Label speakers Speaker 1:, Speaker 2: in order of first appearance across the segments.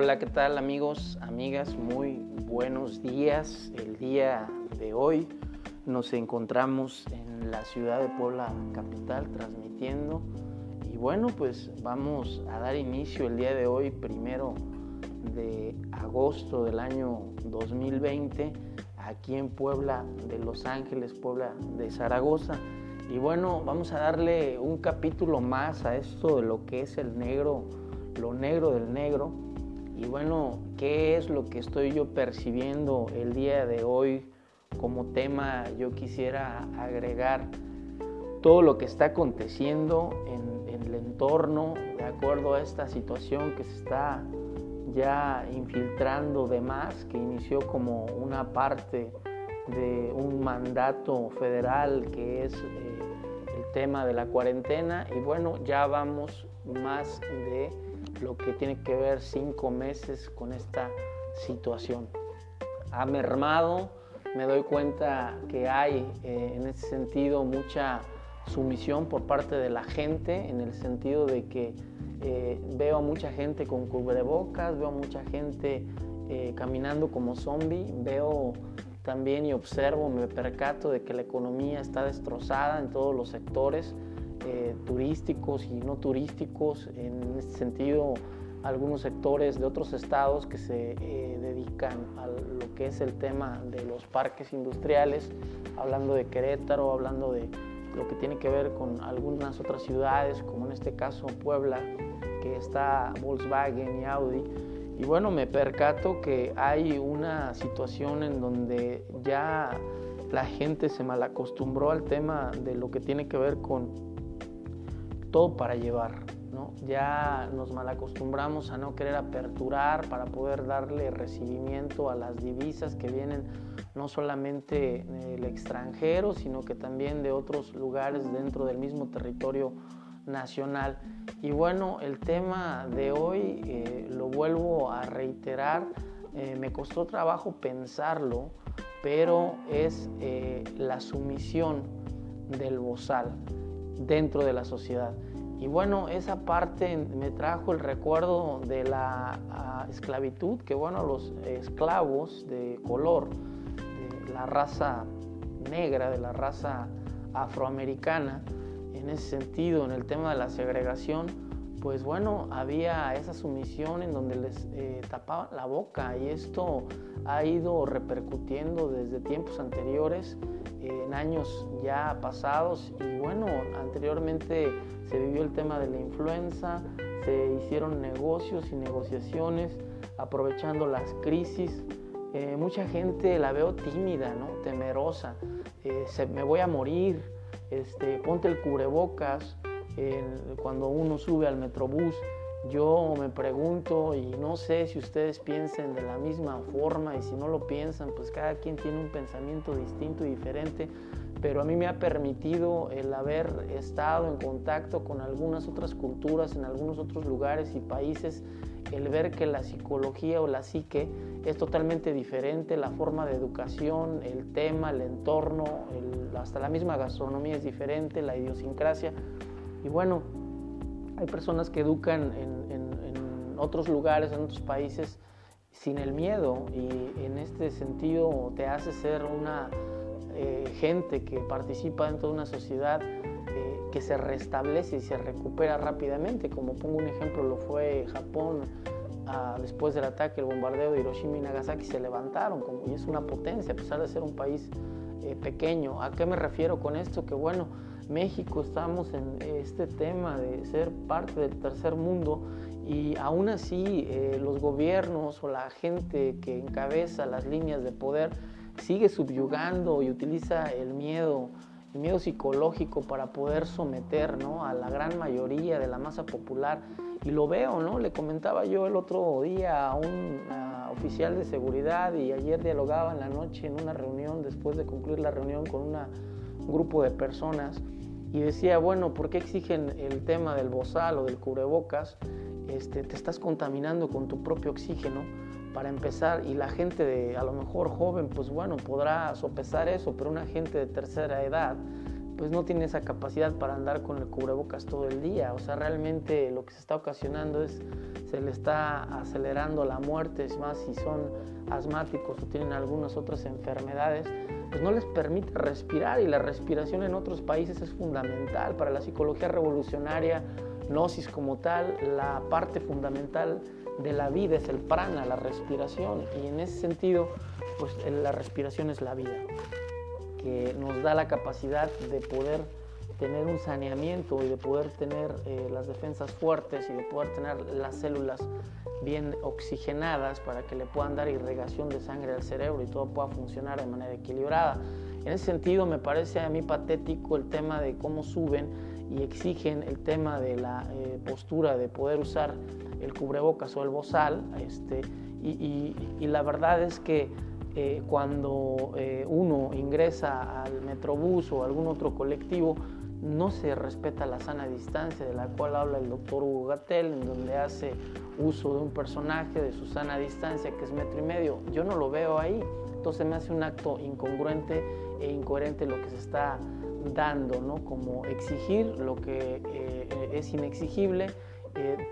Speaker 1: Hola, ¿qué tal amigos, amigas? Muy buenos días. El día de hoy nos encontramos en la ciudad de Puebla capital transmitiendo y bueno, pues vamos a dar inicio el día de hoy, primero de agosto del año 2020, aquí en Puebla de Los Ángeles, Puebla de Zaragoza. Y bueno, vamos a darle un capítulo más a esto de lo que es el negro, lo negro del negro y bueno, ¿qué es lo que estoy yo percibiendo el día de hoy como tema? Yo quisiera agregar todo lo que está aconteciendo en, el entorno de acuerdo a esta situación que se está ya infiltrando de más, que inició como una parte de un mandato federal que es eh, el tema de la cuarentena y bueno, ya vamos más de lo que tiene que ver cinco meses con esta situación. Ha mermado, me doy cuenta que hay eh, en ese sentido mucha sumisión por parte de la gente, en el sentido de que eh, veo a mucha gente con cubrebocas, veo a mucha gente eh, caminando como zombie, veo también y observo, me percato de que la economía está destrozada en todos los sectores eh, turísticos y no turísticos, en este sentido algunos sectores de otros estados que se eh, dedican a lo que es el tema de los parques industriales, hablando de Querétaro, hablando de lo que tiene que ver con algunas otras ciudades, como en este caso Puebla, que está Volkswagen y Audi. Y bueno, me percato que hay una situación en donde ya la gente se malacostumbró al tema de lo que tiene que ver con todo para llevar. ¿no? Ya nos malacostumbramos a no querer aperturar para poder darle recibimiento a las divisas que vienen no solamente del extranjero, sino que también de otros lugares dentro del mismo territorio nacional. Y bueno, el tema de hoy eh, lo vuelvo a reiterar, eh, me costó trabajo pensarlo, pero es eh, la sumisión del bozal dentro de la sociedad. Y bueno, esa parte me trajo el recuerdo de la ah, esclavitud, que bueno, los esclavos de color, de la raza negra, de la raza afroamericana, en ese sentido, en el tema de la segregación, pues bueno, había esa sumisión en donde les eh, tapaban la boca y esto ha ido repercutiendo desde tiempos anteriores, en años ya pasados y bueno, anteriormente se vivió el tema de la influenza, se hicieron negocios y negociaciones aprovechando las crisis. Eh, mucha gente la veo tímida, ¿no? temerosa, eh, se, me voy a morir, este, ponte el cubrebocas, cuando uno sube al metrobús, yo me pregunto y no sé si ustedes piensen de la misma forma y si no lo piensan, pues cada quien tiene un pensamiento distinto y diferente, pero a mí me ha permitido el haber estado en contacto con algunas otras culturas en algunos otros lugares y países, el ver que la psicología o la psique es totalmente diferente, la forma de educación, el tema, el entorno, hasta la misma gastronomía es diferente, la idiosincrasia. Y bueno, hay personas que educan en, otros lugares, en otros países, sin el miedo y en este sentido te hace ser una eh, gente que participa dentro de una sociedad eh, que se restablece y se recupera rápidamente, como pongo un ejemplo, lo fue Japón ah, después del ataque, el bombardeo de Hiroshima y Nagasaki, se levantaron como, y es una potencia a pesar de ser un país eh, pequeño. ¿A qué me refiero con esto? Que bueno, México estamos en este tema de ser parte del tercer mundo y aún así eh, los gobiernos o la gente que encabeza las líneas de poder sigue subyugando y utiliza el miedo, el miedo psicológico para poder someter ¿no? a la gran mayoría de la masa popular. Y lo veo, ¿no? Le comentaba yo el otro día a un oficial de seguridad y ayer dialogaba en la noche en una reunión, después de concluir la reunión con un grupo de personas y decía, bueno, ¿por qué exigen el tema del bozal o del cubrebocas? Este, te estás contaminando con tu propio oxígeno para empezar y la gente de a lo mejor joven, pues bueno, podrá sopesar eso, pero una gente de tercera edad pues no tiene esa capacidad para andar con el cubrebocas todo el día. O sea, realmente lo que se está ocasionando es, se le está acelerando la muerte, es más, si son asmáticos o tienen algunas otras enfermedades, pues no les permite respirar y la respiración en otros países es fundamental para la psicología revolucionaria, gnosis como tal, la parte fundamental de la vida es el prana, la respiración y en ese sentido, pues la respiración es la vida que nos da la capacidad de poder tener un saneamiento y de poder tener eh, las defensas fuertes y de poder tener las células bien oxigenadas para que le puedan dar irrigación de sangre al cerebro y todo pueda funcionar de manera equilibrada. En ese sentido me parece a mí patético el tema de cómo suben y exigen el tema de la eh, postura de poder usar el cubrebocas o el bozal este, y, y la verdad es que eh, cuando eh, uno ingresa al metrobús o algún otro colectivo, no se respeta la sana distancia de la cual habla el doctor Hugo Gatel, en donde hace uso de un personaje de su sana distancia, que es metro y medio. Yo no lo veo ahí. Entonces me hace un acto incongruente e incoherente lo que se está dando, ¿no? Como exigir lo que eh, es inexigible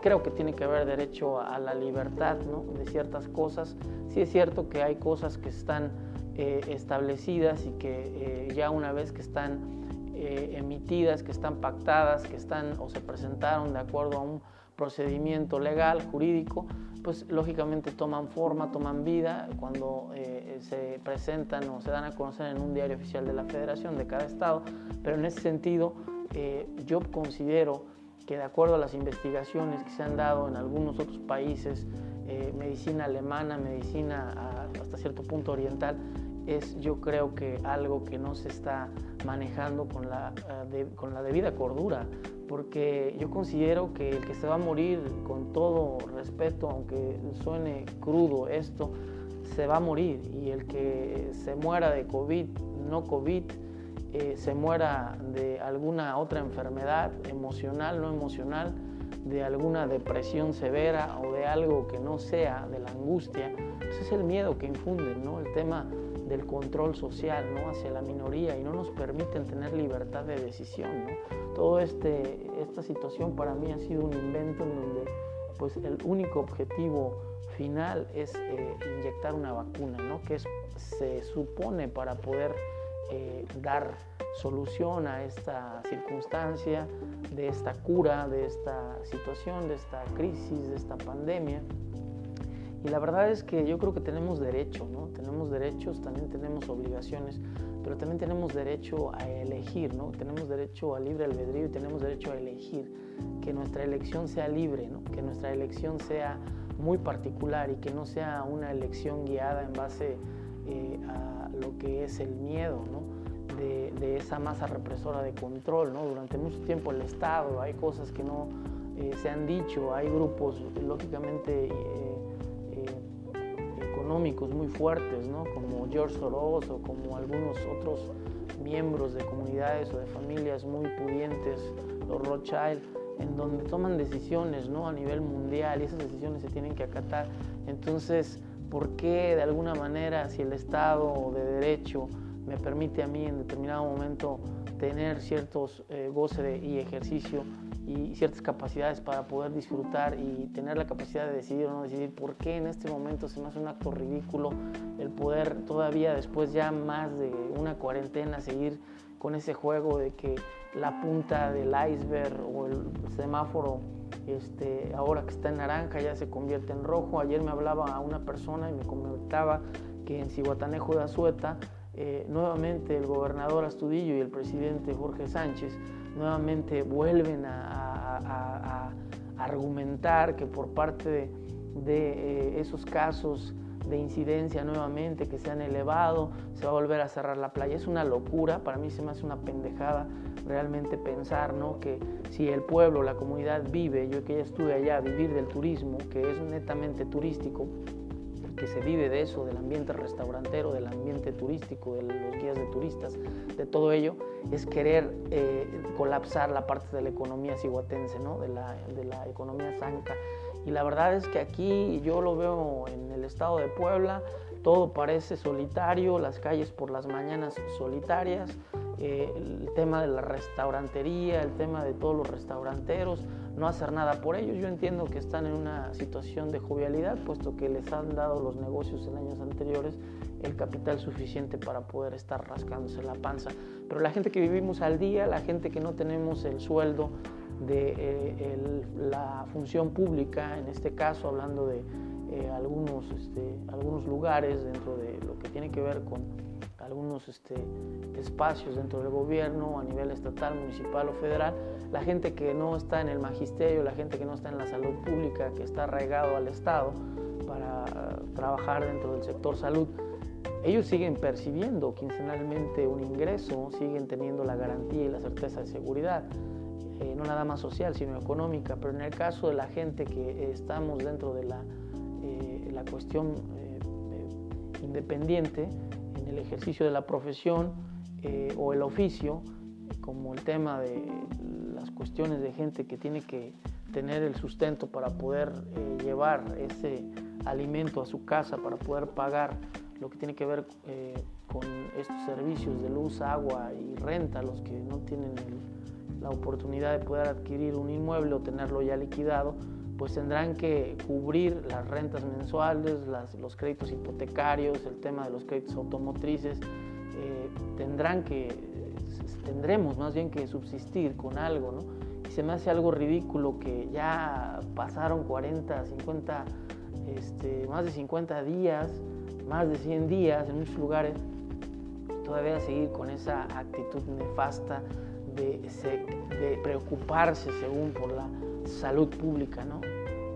Speaker 1: creo que tiene que haber derecho a, la libertad de ciertas cosas. Sí es cierto que hay cosas que están eh, establecidas y que eh, ya una vez que están eh, emitidas, que están pactadas, que están o se presentaron de acuerdo a un procedimiento legal, jurídico, pues lógicamente toman forma, toman vida cuando se presentan o se dan a conocer en un diario oficial de la federación de cada estado, pero en ese sentido yo considero que de acuerdo a las investigaciones que se han dado en algunos otros países, eh, medicina alemana, medicina hasta cierto punto oriental, es yo creo que algo que no se está manejando con la, eh, con la debida cordura, porque yo considero que el que se va a morir, con todo respeto, aunque suene crudo esto, se va a morir y el que se muera de COVID, no COVID, eh, se muera de alguna otra enfermedad emocional, no emocional, de alguna depresión severa o de algo que no sea de la angustia, pues es el miedo que infunden, ¿no? El tema del control social, ¿no? Hacia la minoría y no nos permiten tener libertad de decisión, ¿no? Toda este, esta situación para mí ha sido un invento en donde pues el único objetivo final es eh, inyectar una vacuna, ¿no? Que se supone para poder eh, dar solución a esta circunstancia, de esta cura, de esta situación, de esta crisis, de esta pandemia. Y la verdad es que yo creo que tenemos derecho, ¿no? Tenemos derechos, también tenemos obligaciones, pero también tenemos derecho a elegir, ¿no? Tenemos derecho a libre albedrío y tenemos derecho a elegir, que nuestra elección sea libre, ¿no? Que nuestra elección sea muy particular y que no sea una elección guiada en base eh, a lo que es el miedo, ¿no? de, esa masa represora de control. ¿no? Durante mucho tiempo el Estado, hay cosas que no eh, se han dicho, hay grupos lógicamente eh, económicos muy fuertes, ¿no? como George Soros o como algunos otros miembros de comunidades o de familias muy pudientes, los Rothschild, en donde toman decisiones ¿no? a nivel mundial y esas decisiones se tienen que acatar. Entonces, por qué de alguna manera si el Estado de Derecho me permite a mí en determinado momento tener ciertos eh, goce y ejercicio y ciertas capacidades para poder disfrutar y tener la capacidad de decidir o no decidir, ¿por qué en este momento se me hace un acto ridículo el poder todavía después ya más de una cuarentena seguir con ese juego de que la punta del iceberg o el semáforo este, ahora que está en naranja ya se convierte en rojo. Ayer me hablaba una persona y me comentaba que en Cihuatanejo de Azueta, eh, nuevamente el gobernador Astudillo y el presidente Jorge Sánchez nuevamente vuelven a, argumentar que por parte de, eh, esos casos de incidencia nuevamente que se han elevado, se va a volver a cerrar la playa. Es una locura, para mí se me hace una pendejada realmente pensar ¿no? que si el pueblo, la comunidad vive, yo que ya estuve allá, vivir del turismo, que es netamente turístico, que se vive de eso, del ambiente restaurantero, del ambiente turístico, de los guías de turistas, de todo ello, es querer eh, colapsar la parte de la economía ciguatense, ¿no? de, la, de la economía zanca. Y la verdad es que aquí yo lo veo en el estado de Puebla, todo parece solitario, las calles por las mañanas solitarias, eh, el tema de la restaurantería, el tema de todos los restauranteros, no hacer nada por ellos. Yo entiendo que están en una situación de jovialidad, puesto que les han dado los negocios en años anteriores el capital suficiente para poder estar rascándose la panza. Pero la gente que vivimos al día, la gente que no tenemos el sueldo de eh, la función pública, en este caso hablando de eh, algunos, este, algunos lugares dentro de lo que tiene que ver con algunos este, espacios dentro del gobierno a nivel estatal, municipal o federal, la gente que no está en el magisterio, la gente que no está en la salud pública, que está arraigado al Estado para trabajar dentro del sector salud, ellos siguen percibiendo quincenalmente un ingreso, siguen teniendo la garantía y la certeza de seguridad, eh, no nada más social, sino económica, pero en el caso de la gente que estamos dentro de la, eh, la cuestión eh, independiente, en el ejercicio de la profesión o el oficio, como el tema de las cuestiones de gente que tiene que tener el sustento para poder llevar ese alimento a su casa, para poder pagar lo que tiene que ver eh, con estos servicios de luz, agua y renta, los que no tienen la oportunidad de poder adquirir un inmueble o tenerlo ya liquidado, pues tendrán que cubrir las rentas mensuales, los créditos hipotecarios, el tema de los créditos automotrices, eh, tendrán que, tendremos más bien que subsistir con algo, ¿no? Y se me hace algo ridículo que ya pasaron 40, 50, este, más de 50 días más de 100 días en muchos lugares, todavía seguir con esa actitud nefasta de, de, preocuparse según por la salud pública, ¿no?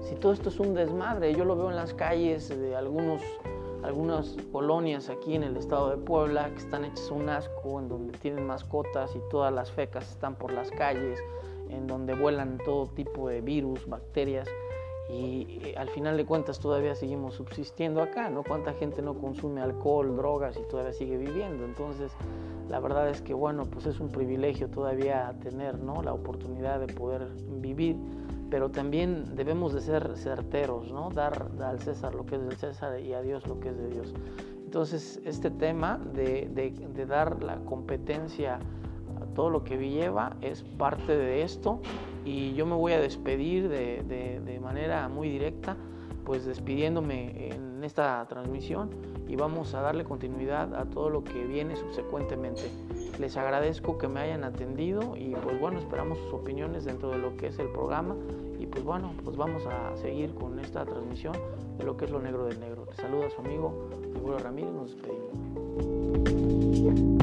Speaker 1: Si todo esto es un desmadre, yo lo veo en las calles de algunos, algunas colonias aquí en el estado de Puebla que están hechas un asco, en donde tienen mascotas y todas las fecas están por las calles, en donde vuelan todo tipo de virus, bacterias y al final de cuentas todavía seguimos subsistiendo acá, ¿no? ¿Cuánta gente no consume alcohol, drogas y todavía sigue viviendo? Entonces, la verdad es que, bueno, pues es un privilegio todavía tener, ¿no? La oportunidad de poder vivir, pero también debemos de ser certeros, ¿no? Dar, al César lo que es del César y a Dios lo que es de Dios. Entonces, este tema de, de, de dar la competencia a todo lo que lleva es parte de esto y yo me voy a despedir de, de, manera muy directa, pues despidiéndome en esta transmisión y vamos a darle continuidad a todo lo que viene subsecuentemente. Les agradezco que me hayan atendido y pues bueno, esperamos sus opiniones dentro de lo que es el programa y pues bueno, pues vamos a seguir con esta transmisión de lo que es lo negro del negro. Te saluda su amigo Figuro Ramírez, nos despedimos.